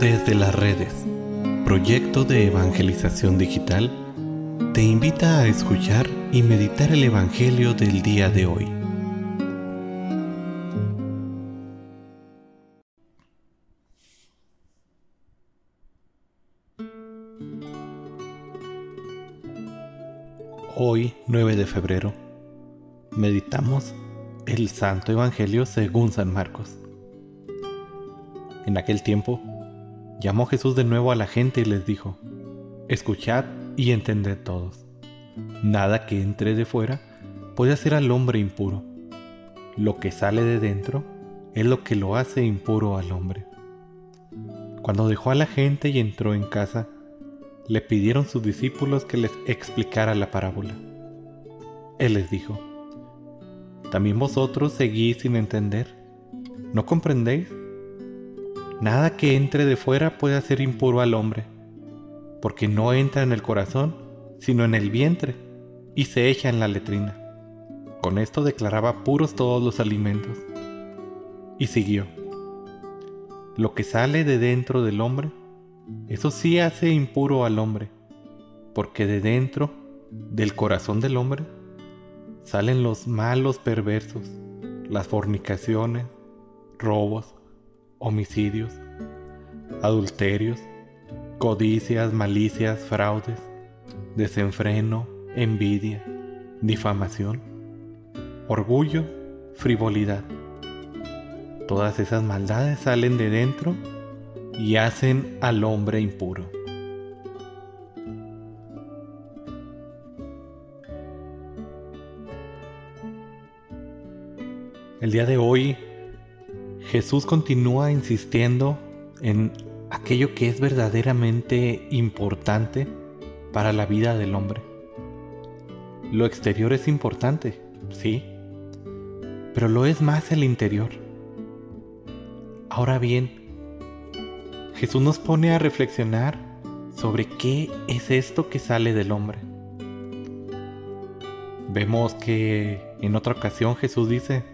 Desde las redes, proyecto de evangelización digital, te invita a escuchar y meditar el Evangelio del día de hoy. Hoy, 9 de febrero, meditamos el Santo Evangelio según San Marcos. En aquel tiempo, llamó Jesús de nuevo a la gente y les dijo, Escuchad y entended todos. Nada que entre de fuera puede hacer al hombre impuro. Lo que sale de dentro es lo que lo hace impuro al hombre. Cuando dejó a la gente y entró en casa, le pidieron sus discípulos que les explicara la parábola. Él les dijo, ¿también vosotros seguís sin entender? ¿No comprendéis? Nada que entre de fuera puede hacer impuro al hombre, porque no entra en el corazón, sino en el vientre, y se echa en la letrina. Con esto declaraba puros todos los alimentos. Y siguió. Lo que sale de dentro del hombre, eso sí hace impuro al hombre, porque de dentro, del corazón del hombre, salen los malos perversos, las fornicaciones, robos, homicidios, adulterios, codicias, malicias, fraudes, desenfreno, envidia, difamación, orgullo, frivolidad. Todas esas maldades salen de dentro y hacen al hombre impuro. El día de hoy Jesús continúa insistiendo en aquello que es verdaderamente importante para la vida del hombre. Lo exterior es importante, sí, pero lo es más el interior. Ahora bien, Jesús nos pone a reflexionar sobre qué es esto que sale del hombre. Vemos que en otra ocasión Jesús dice,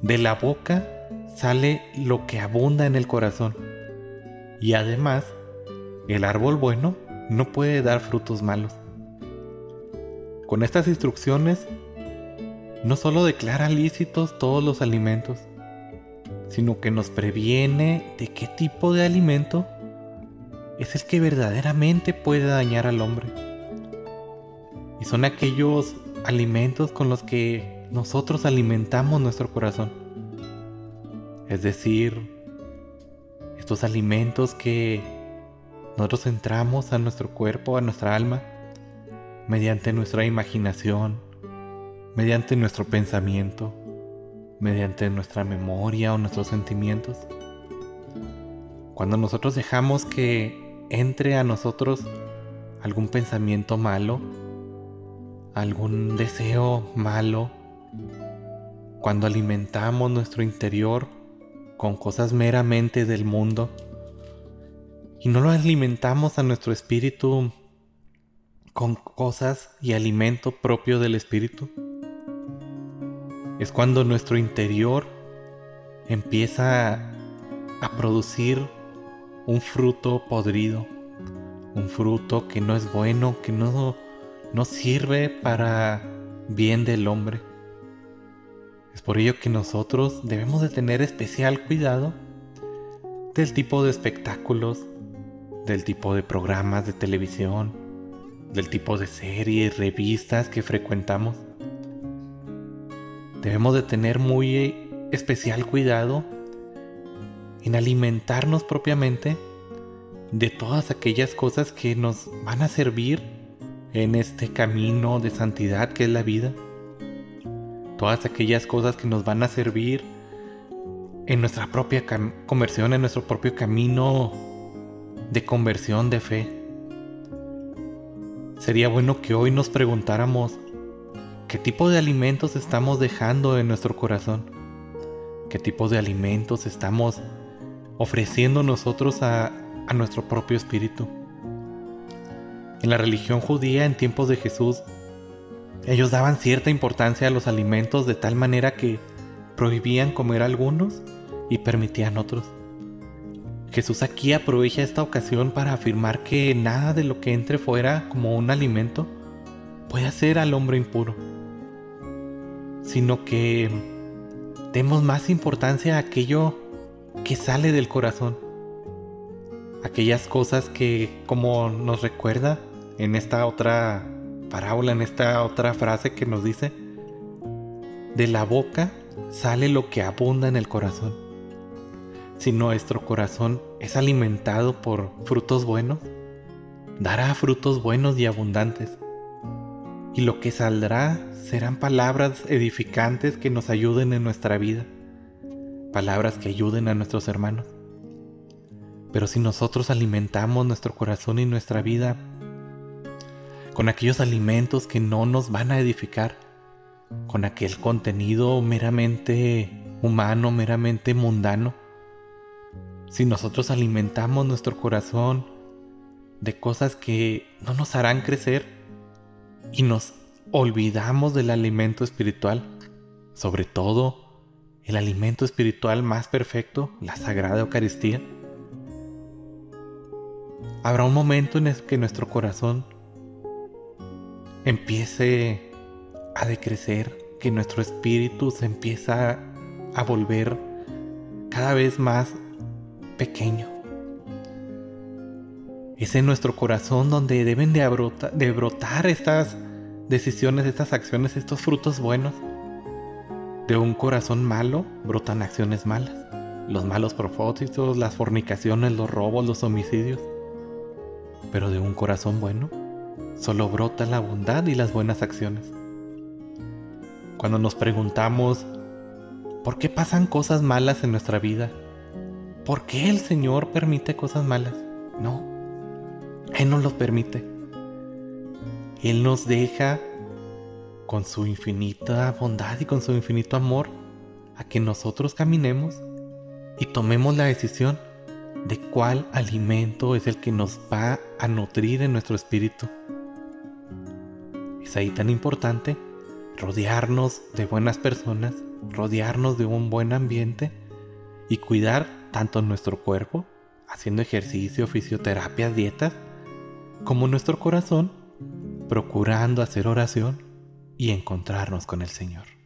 de la boca sale lo que abunda en el corazón. Y además, el árbol bueno no puede dar frutos malos. Con estas instrucciones, no solo declara lícitos todos los alimentos, sino que nos previene de qué tipo de alimento es el que verdaderamente puede dañar al hombre. Y son aquellos alimentos con los que nosotros alimentamos nuestro corazón. Es decir, estos alimentos que nosotros entramos a nuestro cuerpo, a nuestra alma, mediante nuestra imaginación, mediante nuestro pensamiento, mediante nuestra memoria o nuestros sentimientos. Cuando nosotros dejamos que entre a nosotros algún pensamiento malo, algún deseo malo, cuando alimentamos nuestro interior con cosas meramente del mundo y no lo alimentamos a nuestro espíritu con cosas y alimento propio del espíritu, es cuando nuestro interior empieza a producir un fruto podrido, un fruto que no es bueno, que no, no sirve para bien del hombre. Es por ello que nosotros debemos de tener especial cuidado del tipo de espectáculos, del tipo de programas de televisión, del tipo de series, revistas que frecuentamos. Debemos de tener muy especial cuidado en alimentarnos propiamente de todas aquellas cosas que nos van a servir en este camino de santidad que es la vida todas aquellas cosas que nos van a servir en nuestra propia conversión, en nuestro propio camino de conversión de fe. Sería bueno que hoy nos preguntáramos qué tipo de alimentos estamos dejando en nuestro corazón, qué tipo de alimentos estamos ofreciendo nosotros a, a nuestro propio espíritu. En la religión judía en tiempos de Jesús ellos daban cierta importancia a los alimentos de tal manera que prohibían comer algunos y permitían otros. Jesús aquí aprovecha esta ocasión para afirmar que nada de lo que entre fuera como un alimento puede hacer al hombre impuro, sino que demos más importancia a aquello que sale del corazón, aquellas cosas que, como nos recuerda en esta otra parábola, en esta otra frase que nos dice, de la boca sale lo que abunda en el corazón. Si nuestro corazón es alimentado por frutos buenos, dará frutos buenos y abundantes. Y lo que saldrá serán palabras edificantes que nos ayuden en nuestra vida, palabras que ayuden a nuestros hermanos. Pero si nosotros alimentamos nuestro corazón y nuestra vida con aquellos alimentos que no nos van a edificar, con aquel contenido meramente humano, meramente mundano. Si nosotros alimentamos nuestro corazón de cosas que no nos harán crecer y nos olvidamos del alimento espiritual, sobre todo el alimento espiritual más perfecto, la Sagrada Eucaristía, habrá un momento en el que nuestro corazón empiece a decrecer, que nuestro espíritu se empieza a volver cada vez más pequeño. Es en nuestro corazón donde deben de, de brotar estas decisiones, estas acciones, estos frutos buenos. De un corazón malo brotan acciones malas. Los malos propósitos, las fornicaciones, los robos, los homicidios. Pero de un corazón bueno solo brota la bondad y las buenas acciones. Cuando nos preguntamos, ¿por qué pasan cosas malas en nuestra vida? ¿Por qué el Señor permite cosas malas? No, Él no los permite. Él nos deja con su infinita bondad y con su infinito amor a que nosotros caminemos y tomemos la decisión de cuál alimento es el que nos va a nutrir en nuestro espíritu ahí tan importante rodearnos de buenas personas, rodearnos de un buen ambiente y cuidar tanto nuestro cuerpo, haciendo ejercicio, fisioterapia, dietas, como nuestro corazón, procurando hacer oración y encontrarnos con el Señor.